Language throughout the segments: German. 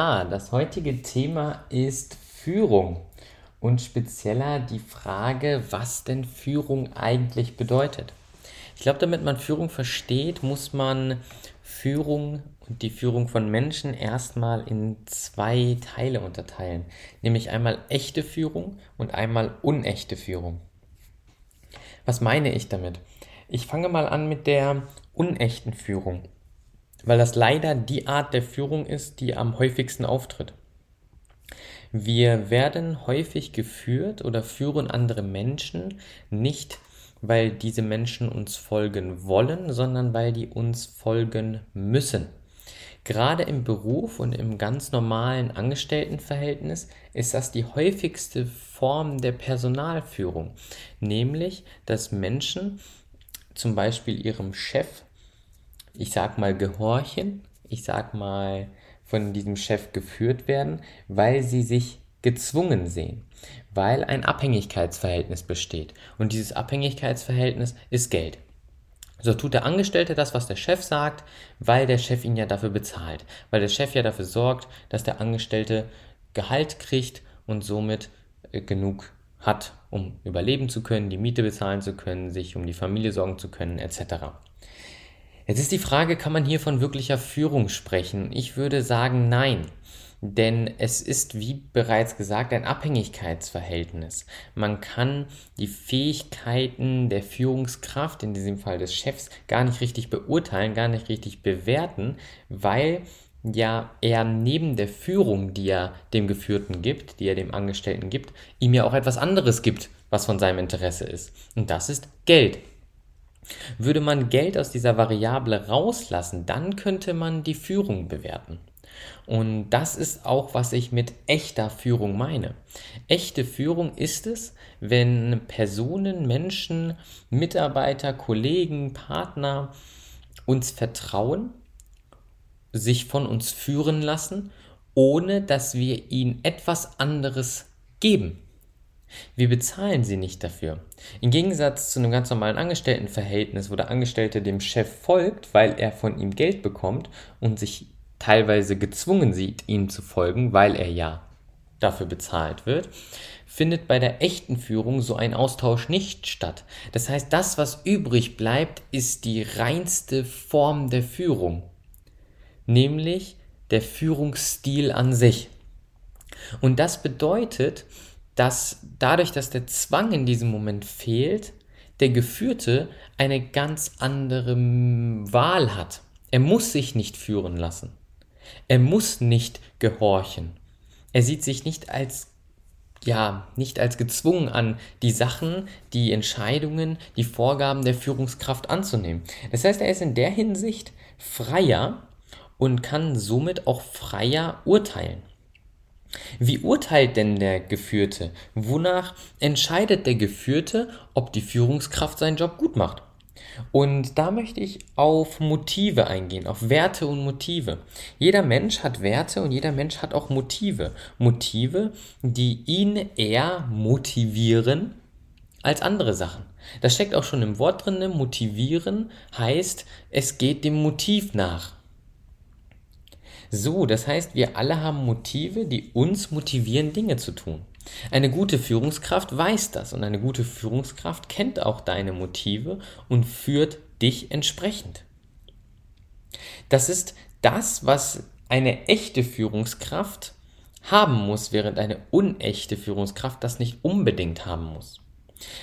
Das heutige Thema ist Führung und spezieller die Frage, was denn Führung eigentlich bedeutet. Ich glaube, damit man Führung versteht, muss man Führung und die Führung von Menschen erstmal in zwei Teile unterteilen, nämlich einmal echte Führung und einmal unechte Führung. Was meine ich damit? Ich fange mal an mit der unechten Führung weil das leider die Art der Führung ist, die am häufigsten auftritt. Wir werden häufig geführt oder führen andere Menschen nicht, weil diese Menschen uns folgen wollen, sondern weil die uns folgen müssen. Gerade im Beruf und im ganz normalen Angestelltenverhältnis ist das die häufigste Form der Personalführung, nämlich dass Menschen zum Beispiel ihrem Chef ich sag mal, gehorchen, ich sag mal, von diesem Chef geführt werden, weil sie sich gezwungen sehen, weil ein Abhängigkeitsverhältnis besteht. Und dieses Abhängigkeitsverhältnis ist Geld. So tut der Angestellte das, was der Chef sagt, weil der Chef ihn ja dafür bezahlt, weil der Chef ja dafür sorgt, dass der Angestellte Gehalt kriegt und somit äh, genug hat, um überleben zu können, die Miete bezahlen zu können, sich um die Familie sorgen zu können, etc. Jetzt ist die Frage, kann man hier von wirklicher Führung sprechen? Ich würde sagen, nein. Denn es ist, wie bereits gesagt, ein Abhängigkeitsverhältnis. Man kann die Fähigkeiten der Führungskraft, in diesem Fall des Chefs, gar nicht richtig beurteilen, gar nicht richtig bewerten, weil ja er neben der Führung, die er dem Geführten gibt, die er dem Angestellten gibt, ihm ja auch etwas anderes gibt, was von seinem Interesse ist. Und das ist Geld. Würde man Geld aus dieser Variable rauslassen, dann könnte man die Führung bewerten. Und das ist auch, was ich mit echter Führung meine. Echte Führung ist es, wenn Personen, Menschen, Mitarbeiter, Kollegen, Partner uns vertrauen, sich von uns führen lassen, ohne dass wir ihnen etwas anderes geben. Wir bezahlen sie nicht dafür. Im Gegensatz zu einem ganz normalen Angestelltenverhältnis, wo der Angestellte dem Chef folgt, weil er von ihm Geld bekommt und sich teilweise gezwungen sieht, ihm zu folgen, weil er ja dafür bezahlt wird, findet bei der echten Führung so ein Austausch nicht statt. Das heißt, das, was übrig bleibt, ist die reinste Form der Führung, nämlich der Führungsstil an sich. Und das bedeutet, dass dadurch, dass der Zwang in diesem Moment fehlt, der Geführte eine ganz andere Wahl hat. Er muss sich nicht führen lassen. Er muss nicht gehorchen. Er sieht sich nicht als ja, nicht als gezwungen an, die Sachen, die Entscheidungen, die Vorgaben der Führungskraft anzunehmen. Das heißt, er ist in der Hinsicht freier und kann somit auch freier urteilen. Wie urteilt denn der Geführte? Wonach entscheidet der Geführte, ob die Führungskraft seinen Job gut macht? Und da möchte ich auf Motive eingehen, auf Werte und Motive. Jeder Mensch hat Werte und jeder Mensch hat auch Motive. Motive, die ihn eher motivieren als andere Sachen. Das steckt auch schon im Wort drin. Motivieren heißt, es geht dem Motiv nach. So, das heißt, wir alle haben Motive, die uns motivieren, Dinge zu tun. Eine gute Führungskraft weiß das und eine gute Führungskraft kennt auch deine Motive und führt dich entsprechend. Das ist das, was eine echte Führungskraft haben muss, während eine unechte Führungskraft das nicht unbedingt haben muss.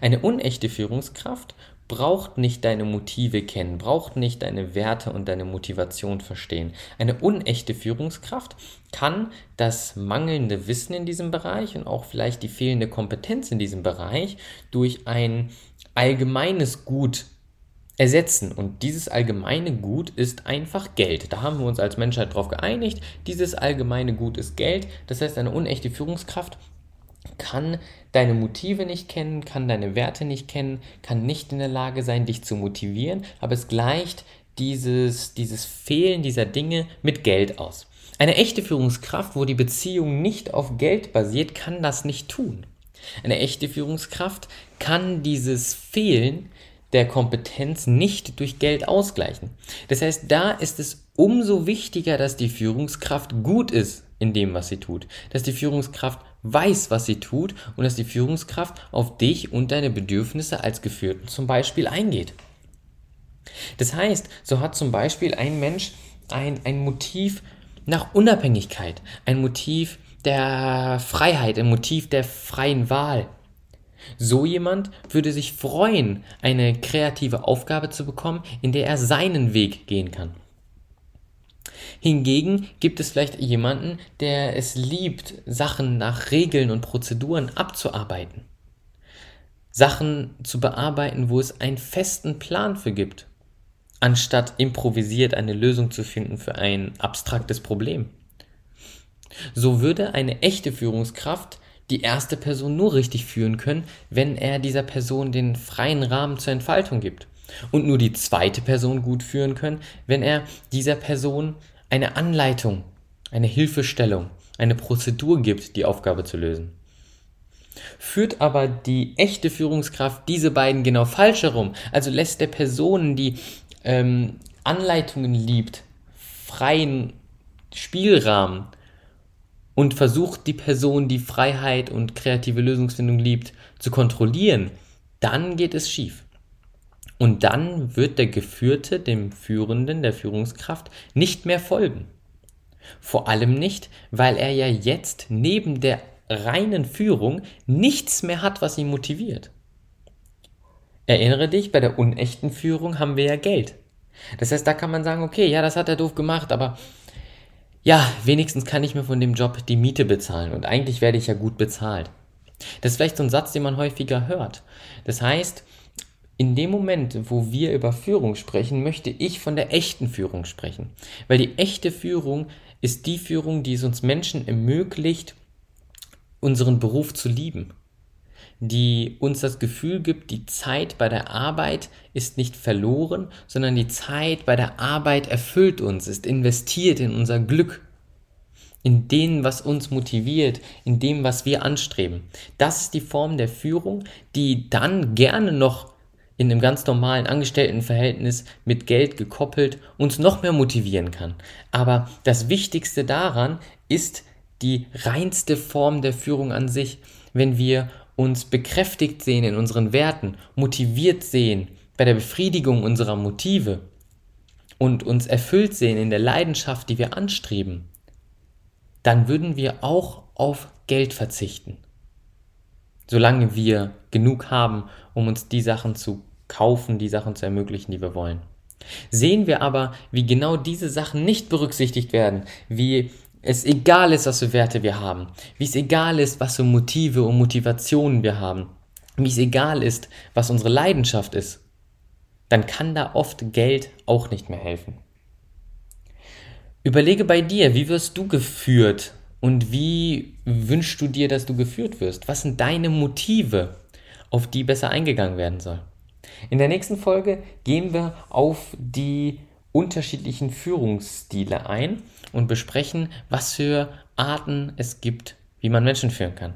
Eine unechte Führungskraft braucht nicht deine Motive kennen, braucht nicht deine Werte und deine Motivation verstehen. Eine unechte Führungskraft kann das mangelnde Wissen in diesem Bereich und auch vielleicht die fehlende Kompetenz in diesem Bereich durch ein allgemeines Gut ersetzen. Und dieses allgemeine Gut ist einfach Geld. Da haben wir uns als Menschheit darauf geeinigt. Dieses allgemeine Gut ist Geld. Das heißt, eine unechte Führungskraft kann deine Motive nicht kennen, kann deine Werte nicht kennen, kann nicht in der Lage sein, dich zu motivieren, aber es gleicht dieses, dieses Fehlen dieser Dinge mit Geld aus. Eine echte Führungskraft, wo die Beziehung nicht auf Geld basiert, kann das nicht tun. Eine echte Führungskraft kann dieses Fehlen der Kompetenz nicht durch Geld ausgleichen. Das heißt, da ist es umso wichtiger, dass die Führungskraft gut ist in dem, was sie tut. Dass die Führungskraft weiß, was sie tut und dass die Führungskraft auf dich und deine Bedürfnisse als Geführten zum Beispiel eingeht. Das heißt, so hat zum Beispiel ein Mensch ein, ein Motiv nach Unabhängigkeit, ein Motiv der Freiheit, ein Motiv der freien Wahl. So jemand würde sich freuen, eine kreative Aufgabe zu bekommen, in der er seinen Weg gehen kann. Hingegen gibt es vielleicht jemanden, der es liebt, Sachen nach Regeln und Prozeduren abzuarbeiten. Sachen zu bearbeiten, wo es einen festen Plan für gibt, anstatt improvisiert eine Lösung zu finden für ein abstraktes Problem. So würde eine echte Führungskraft die erste Person nur richtig führen können, wenn er dieser Person den freien Rahmen zur Entfaltung gibt. Und nur die zweite Person gut führen können, wenn er dieser Person eine Anleitung, eine Hilfestellung, eine Prozedur gibt, die Aufgabe zu lösen. Führt aber die echte Führungskraft diese beiden genau falsch herum, also lässt der Person, die ähm, Anleitungen liebt, freien Spielrahmen und versucht die Person, die Freiheit und kreative Lösungsfindung liebt, zu kontrollieren, dann geht es schief. Und dann wird der Geführte dem Führenden, der Führungskraft, nicht mehr folgen. Vor allem nicht, weil er ja jetzt neben der reinen Führung nichts mehr hat, was ihn motiviert. Erinnere dich, bei der unechten Führung haben wir ja Geld. Das heißt, da kann man sagen, okay, ja, das hat er doof gemacht, aber ja, wenigstens kann ich mir von dem Job die Miete bezahlen und eigentlich werde ich ja gut bezahlt. Das ist vielleicht so ein Satz, den man häufiger hört. Das heißt, in dem Moment, wo wir über Führung sprechen, möchte ich von der echten Führung sprechen. Weil die echte Führung ist die Führung, die es uns Menschen ermöglicht, unseren Beruf zu lieben. Die uns das Gefühl gibt, die Zeit bei der Arbeit ist nicht verloren, sondern die Zeit bei der Arbeit erfüllt uns, ist investiert in unser Glück, in dem, was uns motiviert, in dem, was wir anstreben. Das ist die Form der Führung, die dann gerne noch in einem ganz normalen Angestelltenverhältnis mit Geld gekoppelt uns noch mehr motivieren kann. Aber das Wichtigste daran ist die reinste Form der Führung an sich, wenn wir uns bekräftigt sehen in unseren Werten, motiviert sehen bei der Befriedigung unserer Motive und uns erfüllt sehen in der Leidenschaft, die wir anstreben, dann würden wir auch auf Geld verzichten. Solange wir genug haben, um uns die Sachen zu kaufen, die Sachen zu ermöglichen, die wir wollen. Sehen wir aber, wie genau diese Sachen nicht berücksichtigt werden, wie es egal ist, was für Werte wir haben, wie es egal ist, was für Motive und Motivationen wir haben, wie es egal ist, was unsere Leidenschaft ist, dann kann da oft Geld auch nicht mehr helfen. Überlege bei dir, wie wirst du geführt und wie wünschst du dir, dass du geführt wirst? Was sind deine Motive, auf die besser eingegangen werden soll? In der nächsten Folge gehen wir auf die unterschiedlichen Führungsstile ein und besprechen, was für Arten es gibt, wie man Menschen führen kann.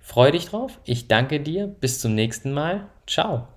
Freue dich drauf. Ich danke dir. Bis zum nächsten Mal. Ciao.